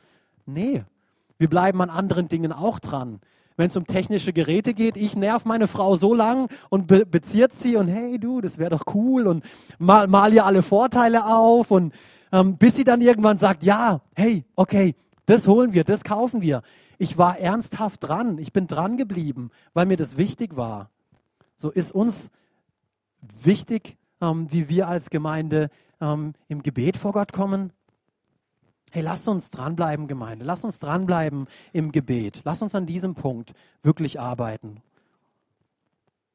Nee, wir bleiben an anderen Dingen auch dran. Wenn es um technische Geräte geht, ich nerv meine Frau so lang und be beziert sie und hey du, das wäre doch cool und mal, mal ihr alle Vorteile auf und ähm, bis sie dann irgendwann sagt, ja, hey, okay, das holen wir, das kaufen wir. Ich war ernsthaft dran, ich bin dran geblieben, weil mir das wichtig war. So ist uns wichtig, ähm, wie wir als Gemeinde ähm, im Gebet vor Gott kommen, Hey, lasst uns dranbleiben, Gemeinde. Lasst uns dranbleiben im Gebet. Lasst uns an diesem Punkt wirklich arbeiten.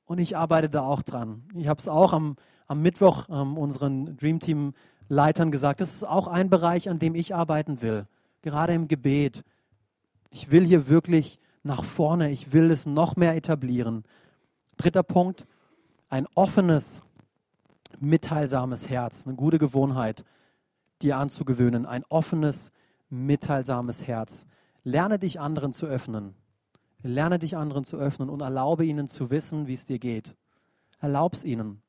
Und ich arbeite da auch dran. Ich habe es auch am, am Mittwoch ähm, unseren Dream Team Leitern gesagt. Das ist auch ein Bereich, an dem ich arbeiten will. Gerade im Gebet. Ich will hier wirklich nach vorne. Ich will es noch mehr etablieren. Dritter Punkt. Ein offenes, mitteilsames Herz. Eine gute Gewohnheit dir anzugewöhnen, ein offenes, mitteilsames Herz. Lerne dich anderen zu öffnen. Lerne dich anderen zu öffnen und erlaube ihnen zu wissen, wie es dir geht. Erlaub's ihnen.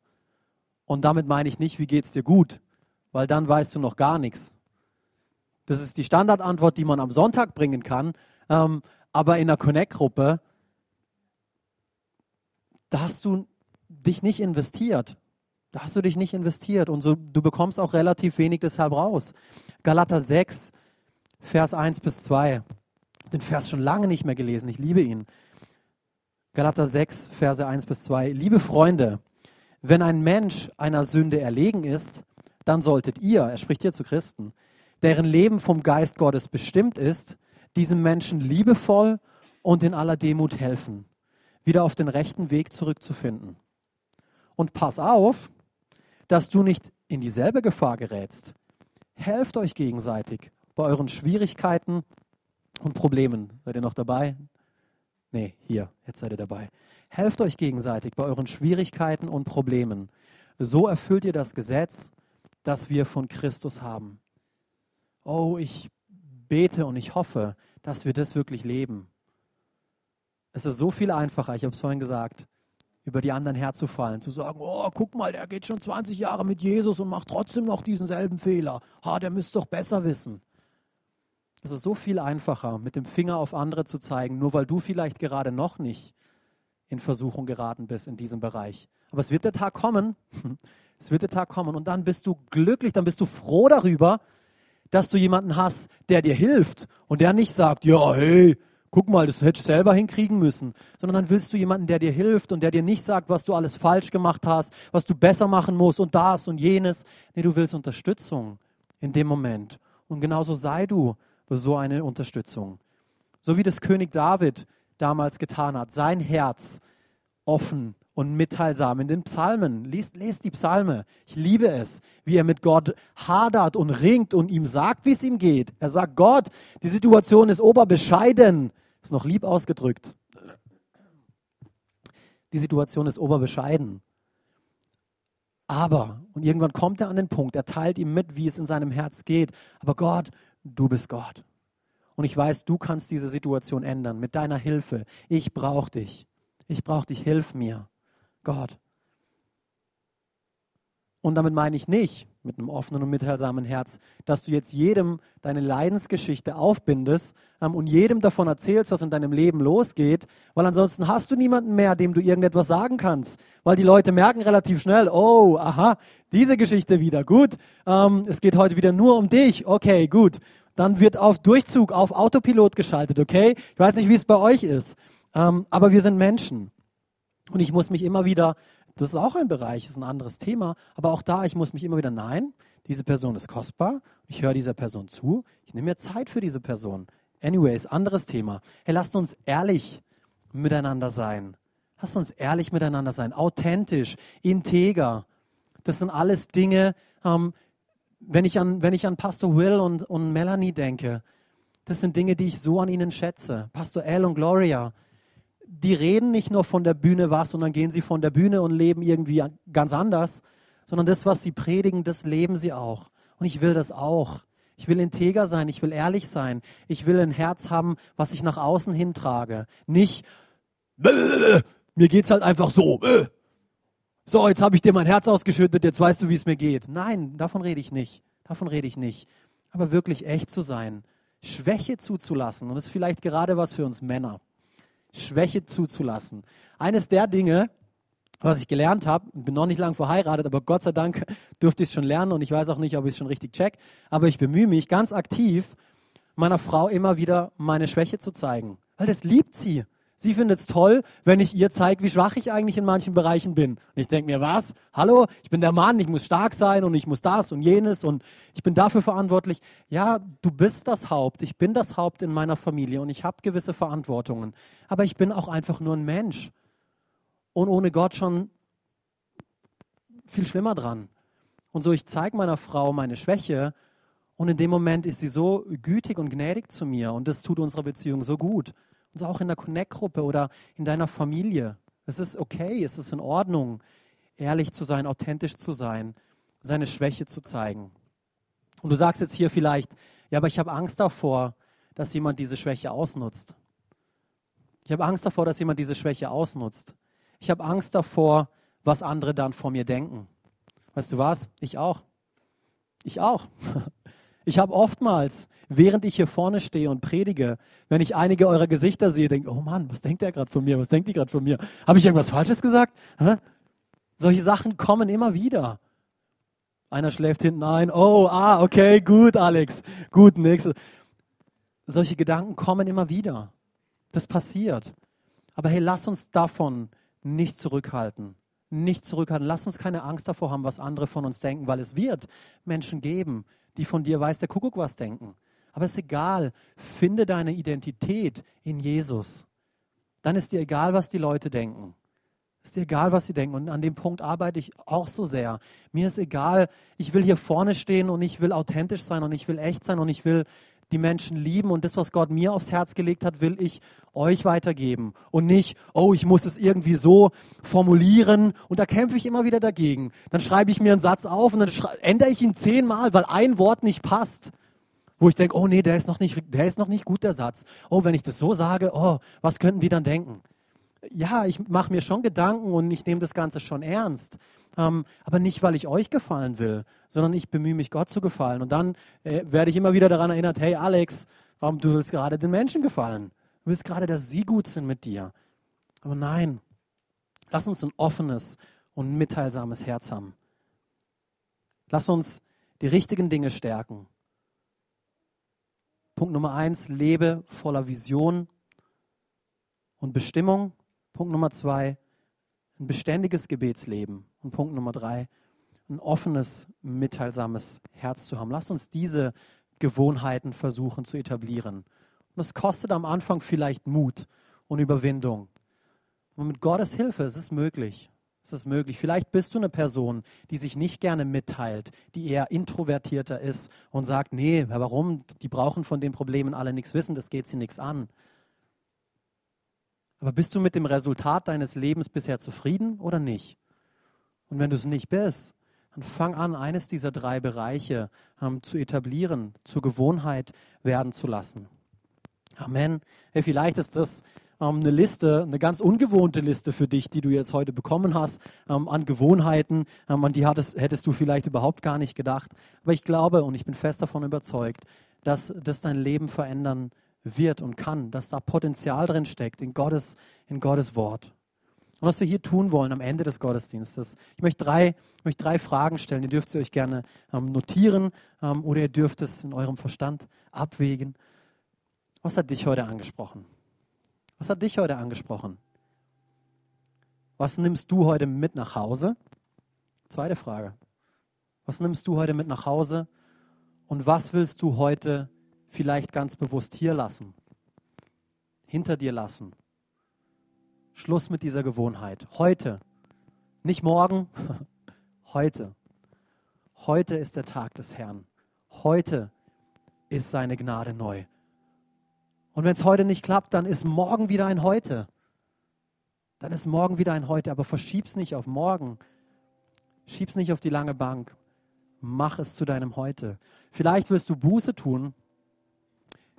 Und damit meine ich nicht, wie geht's dir gut, weil dann weißt du noch gar nichts. Das ist die Standardantwort, die man am Sonntag bringen kann. Ähm, aber in der Connect-Gruppe, da hast du dich nicht investiert. Da hast du dich nicht investiert und so, du bekommst auch relativ wenig deshalb raus. Galater 6, Vers 1 bis 2. Den Vers schon lange nicht mehr gelesen, ich liebe ihn. Galater 6, Verse 1 bis 2. Liebe Freunde, wenn ein Mensch einer Sünde erlegen ist, dann solltet ihr, er spricht hier zu Christen, deren Leben vom Geist Gottes bestimmt ist, diesem Menschen liebevoll und in aller Demut helfen, wieder auf den rechten Weg zurückzufinden. Und pass auf, dass du nicht in dieselbe Gefahr gerätst. Helft euch gegenseitig bei euren Schwierigkeiten und Problemen. Seid ihr noch dabei? Nee, hier, jetzt seid ihr dabei. Helft euch gegenseitig bei euren Schwierigkeiten und Problemen. So erfüllt ihr das Gesetz, das wir von Christus haben. Oh, ich bete und ich hoffe, dass wir das wirklich leben. Es ist so viel einfacher, ich habe es vorhin gesagt, über die anderen herzufallen, zu sagen, oh, guck mal, der geht schon 20 Jahre mit Jesus und macht trotzdem noch diesen selben Fehler. Ha, der müsste doch besser wissen. Es ist so viel einfacher, mit dem Finger auf andere zu zeigen, nur weil du vielleicht gerade noch nicht in Versuchung geraten bist in diesem Bereich. Aber es wird der Tag kommen, [laughs] es wird der Tag kommen und dann bist du glücklich, dann bist du froh darüber, dass du jemanden hast, der dir hilft und der nicht sagt, ja, hey, guck mal, das hättest du selber hinkriegen müssen, sondern dann willst du jemanden, der dir hilft und der dir nicht sagt, was du alles falsch gemacht hast, was du besser machen musst und das und jenes. Nee, du willst Unterstützung in dem Moment. Und genauso sei du so eine Unterstützung. So wie das König David damals getan hat, sein Herz offen und mitteilsam in den Psalmen. Lest, lest die Psalme. Ich liebe es, wie er mit Gott hadert und ringt und ihm sagt, wie es ihm geht. Er sagt, Gott, die Situation ist oberbescheiden. Ist noch lieb ausgedrückt. Die Situation ist oberbescheiden. Aber, und irgendwann kommt er an den Punkt, er teilt ihm mit, wie es in seinem Herz geht. Aber Gott, du bist Gott. Und ich weiß, du kannst diese Situation ändern mit deiner Hilfe. Ich brauche dich. Ich brauche dich, hilf mir. Gott. Und damit meine ich nicht, mit einem offenen und mitteilsamen Herz, dass du jetzt jedem deine Leidensgeschichte aufbindest ähm, und jedem davon erzählst, was in deinem Leben losgeht, weil ansonsten hast du niemanden mehr, dem du irgendetwas sagen kannst. Weil die Leute merken relativ schnell, oh, aha, diese Geschichte wieder, gut, ähm, es geht heute wieder nur um dich, okay, gut. Dann wird auf Durchzug, auf Autopilot geschaltet, okay? Ich weiß nicht, wie es bei euch ist, ähm, aber wir sind Menschen. Und ich muss mich immer wieder, das ist auch ein Bereich, das ist ein anderes Thema, aber auch da, ich muss mich immer wieder, nein, diese Person ist kostbar, ich höre dieser Person zu, ich nehme mir Zeit für diese Person. Anyways, anderes Thema. Hey, lasst uns ehrlich miteinander sein. Lasst uns ehrlich miteinander sein, authentisch, integer. Das sind alles Dinge, ähm, wenn, ich an, wenn ich an Pastor Will und, und Melanie denke, Das sind Dinge, die ich so an ihnen schätze. Pastor Al und Gloria, die reden nicht nur von der Bühne was und dann gehen sie von der Bühne und leben irgendwie ganz anders, sondern das, was sie predigen, das leben sie auch. Und ich will das auch. Ich will integer sein, ich will ehrlich sein. Ich will ein Herz haben, was ich nach außen hintrage. Nicht, mir geht's halt einfach so. So, jetzt habe ich dir mein Herz ausgeschüttet, jetzt weißt du, wie es mir geht. Nein, davon rede ich nicht. Davon rede ich nicht. Aber wirklich echt zu sein, Schwäche zuzulassen. Und das ist vielleicht gerade was für uns Männer. Schwäche zuzulassen. Eines der Dinge, was ich gelernt habe, bin noch nicht lange verheiratet, aber Gott sei Dank [laughs] durfte ich es schon lernen und ich weiß auch nicht, ob ich es schon richtig check, aber ich bemühe mich ganz aktiv, meiner Frau immer wieder meine Schwäche zu zeigen, weil das liebt sie. Sie findet es toll, wenn ich ihr zeige, wie schwach ich eigentlich in manchen Bereichen bin. Und ich denke mir, was? Hallo, ich bin der Mann, ich muss stark sein und ich muss das und jenes und ich bin dafür verantwortlich. Ja, du bist das Haupt, ich bin das Haupt in meiner Familie und ich habe gewisse Verantwortungen. Aber ich bin auch einfach nur ein Mensch. Und ohne Gott schon viel schlimmer dran. Und so, ich zeige meiner Frau meine Schwäche und in dem Moment ist sie so gütig und gnädig zu mir und das tut unserer Beziehung so gut. Und so auch in der Connect-Gruppe oder in deiner Familie. Es ist okay, es ist in Ordnung, ehrlich zu sein, authentisch zu sein, seine Schwäche zu zeigen. Und du sagst jetzt hier vielleicht, ja, aber ich habe Angst davor, dass jemand diese Schwäche ausnutzt. Ich habe Angst davor, dass jemand diese Schwäche ausnutzt. Ich habe Angst davor, was andere dann vor mir denken. Weißt du was? Ich auch. Ich auch. [laughs] Ich habe oftmals, während ich hier vorne stehe und predige, wenn ich einige eurer Gesichter sehe, denke, oh Mann, was denkt der gerade von mir? Was denkt die gerade von mir? Habe ich irgendwas Falsches gesagt? Hä? Solche Sachen kommen immer wieder. Einer schläft hinten ein. Oh, ah, okay, gut, Alex. Gut, nächste. Solche Gedanken kommen immer wieder. Das passiert. Aber hey, lass uns davon nicht zurückhalten. Nicht zurückhalten. Lass uns keine Angst davor haben, was andere von uns denken, weil es wird Menschen geben, die von dir weiß der Kuckuck was denken. Aber es ist egal. Finde deine Identität in Jesus. Dann ist dir egal, was die Leute denken. Ist dir egal, was sie denken. Und an dem Punkt arbeite ich auch so sehr. Mir ist egal, ich will hier vorne stehen und ich will authentisch sein und ich will echt sein und ich will die Menschen lieben und das, was Gott mir aufs Herz gelegt hat, will ich euch weitergeben. Und nicht, oh, ich muss es irgendwie so formulieren und da kämpfe ich immer wieder dagegen. Dann schreibe ich mir einen Satz auf und dann ändere ich ihn zehnmal, weil ein Wort nicht passt. Wo ich denke, oh nee, der ist noch nicht, der ist noch nicht gut, der Satz. Oh, wenn ich das so sage, oh, was könnten die dann denken? Ja, ich mache mir schon Gedanken und ich nehme das Ganze schon ernst. Ähm, aber nicht, weil ich euch gefallen will, sondern ich bemühe mich, Gott zu gefallen. Und dann äh, werde ich immer wieder daran erinnert, hey Alex, warum du willst gerade den Menschen gefallen? Du willst gerade, dass sie gut sind mit dir. Aber nein, lass uns ein offenes und mitteilsames Herz haben. Lass uns die richtigen Dinge stärken. Punkt Nummer eins, lebe voller Vision und Bestimmung. Punkt Nummer zwei, ein beständiges Gebetsleben. Und Punkt Nummer drei, ein offenes, mitteilsames Herz zu haben. Lass uns diese Gewohnheiten versuchen zu etablieren. Und es kostet am Anfang vielleicht Mut und Überwindung. Aber mit Gottes Hilfe ist es möglich. Es ist möglich. Vielleicht bist du eine Person, die sich nicht gerne mitteilt, die eher introvertierter ist und sagt, nee, warum? Die brauchen von den Problemen alle nichts wissen, das geht sie nichts an. Aber bist du mit dem Resultat deines Lebens bisher zufrieden oder nicht? Und wenn du es nicht bist, dann fang an, eines dieser drei Bereiche ähm, zu etablieren, zur Gewohnheit werden zu lassen. Amen. Hey, vielleicht ist das ähm, eine Liste, eine ganz ungewohnte Liste für dich, die du jetzt heute bekommen hast, ähm, an Gewohnheiten, ähm, an die hattest, hättest du vielleicht überhaupt gar nicht gedacht. Aber ich glaube und ich bin fest davon überzeugt, dass das dein Leben verändern wird und kann, dass da Potenzial drin steckt in Gottes, in Gottes Wort. Und was wir hier tun wollen am Ende des Gottesdienstes, ich möchte drei, ich möchte drei Fragen stellen. Ihr dürft sie euch gerne ähm, notieren ähm, oder ihr dürft es in eurem Verstand abwägen. Was hat dich heute angesprochen? Was hat dich heute angesprochen? Was nimmst du heute mit nach Hause? Zweite Frage. Was nimmst du heute mit nach Hause? Und was willst du heute vielleicht ganz bewusst hier lassen, hinter dir lassen. Schluss mit dieser Gewohnheit. Heute, nicht morgen, [laughs] heute. Heute ist der Tag des Herrn. Heute ist seine Gnade neu. Und wenn es heute nicht klappt, dann ist morgen wieder ein Heute. Dann ist morgen wieder ein Heute, aber verschieb's nicht auf morgen. Schieb's nicht auf die lange Bank. Mach es zu deinem Heute. Vielleicht wirst du Buße tun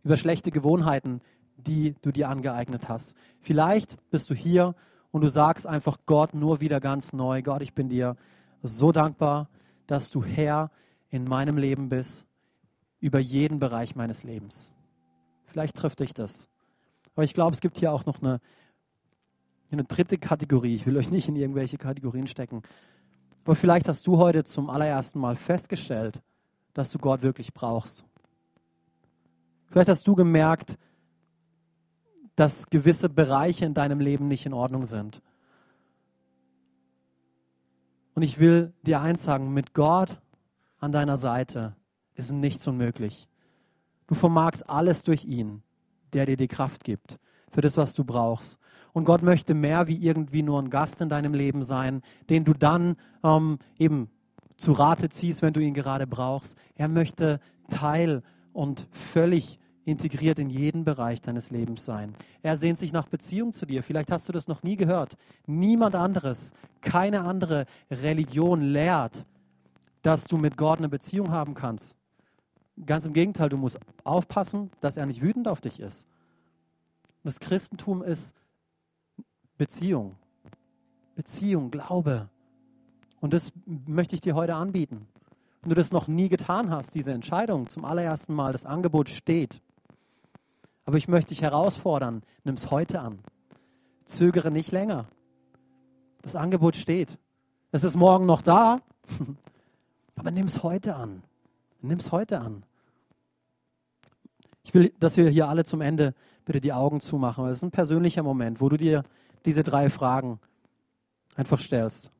über schlechte Gewohnheiten, die du dir angeeignet hast. Vielleicht bist du hier und du sagst einfach Gott nur wieder ganz neu, Gott, ich bin dir so dankbar, dass du Herr in meinem Leben bist, über jeden Bereich meines Lebens. Vielleicht trifft dich das. Aber ich glaube, es gibt hier auch noch eine, eine dritte Kategorie. Ich will euch nicht in irgendwelche Kategorien stecken. Aber vielleicht hast du heute zum allerersten Mal festgestellt, dass du Gott wirklich brauchst. Vielleicht hast du gemerkt, dass gewisse Bereiche in deinem Leben nicht in Ordnung sind. Und ich will dir eins sagen, mit Gott an deiner Seite ist nichts unmöglich. Du vermagst alles durch ihn, der dir die Kraft gibt, für das, was du brauchst. Und Gott möchte mehr wie irgendwie nur ein Gast in deinem Leben sein, den du dann ähm, eben zu Rate ziehst, wenn du ihn gerade brauchst. Er möchte Teil und völlig integriert in jeden Bereich deines Lebens sein. Er sehnt sich nach Beziehung zu dir. Vielleicht hast du das noch nie gehört. Niemand anderes, keine andere Religion lehrt, dass du mit Gott eine Beziehung haben kannst. Ganz im Gegenteil, du musst aufpassen, dass er nicht wütend auf dich ist. Das Christentum ist Beziehung. Beziehung, Glaube. Und das möchte ich dir heute anbieten. Wenn du das noch nie getan hast, diese Entscheidung zum allerersten Mal, das Angebot steht. Aber ich möchte dich herausfordern, nimm es heute an. Zögere nicht länger. Das Angebot steht. Es ist morgen noch da, [laughs] aber nimm es heute an. Nimm es heute an. Ich will, dass wir hier alle zum Ende bitte die Augen zumachen. Es ist ein persönlicher Moment, wo du dir diese drei Fragen einfach stellst.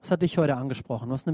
Was hat dich heute angesprochen? Was nimmt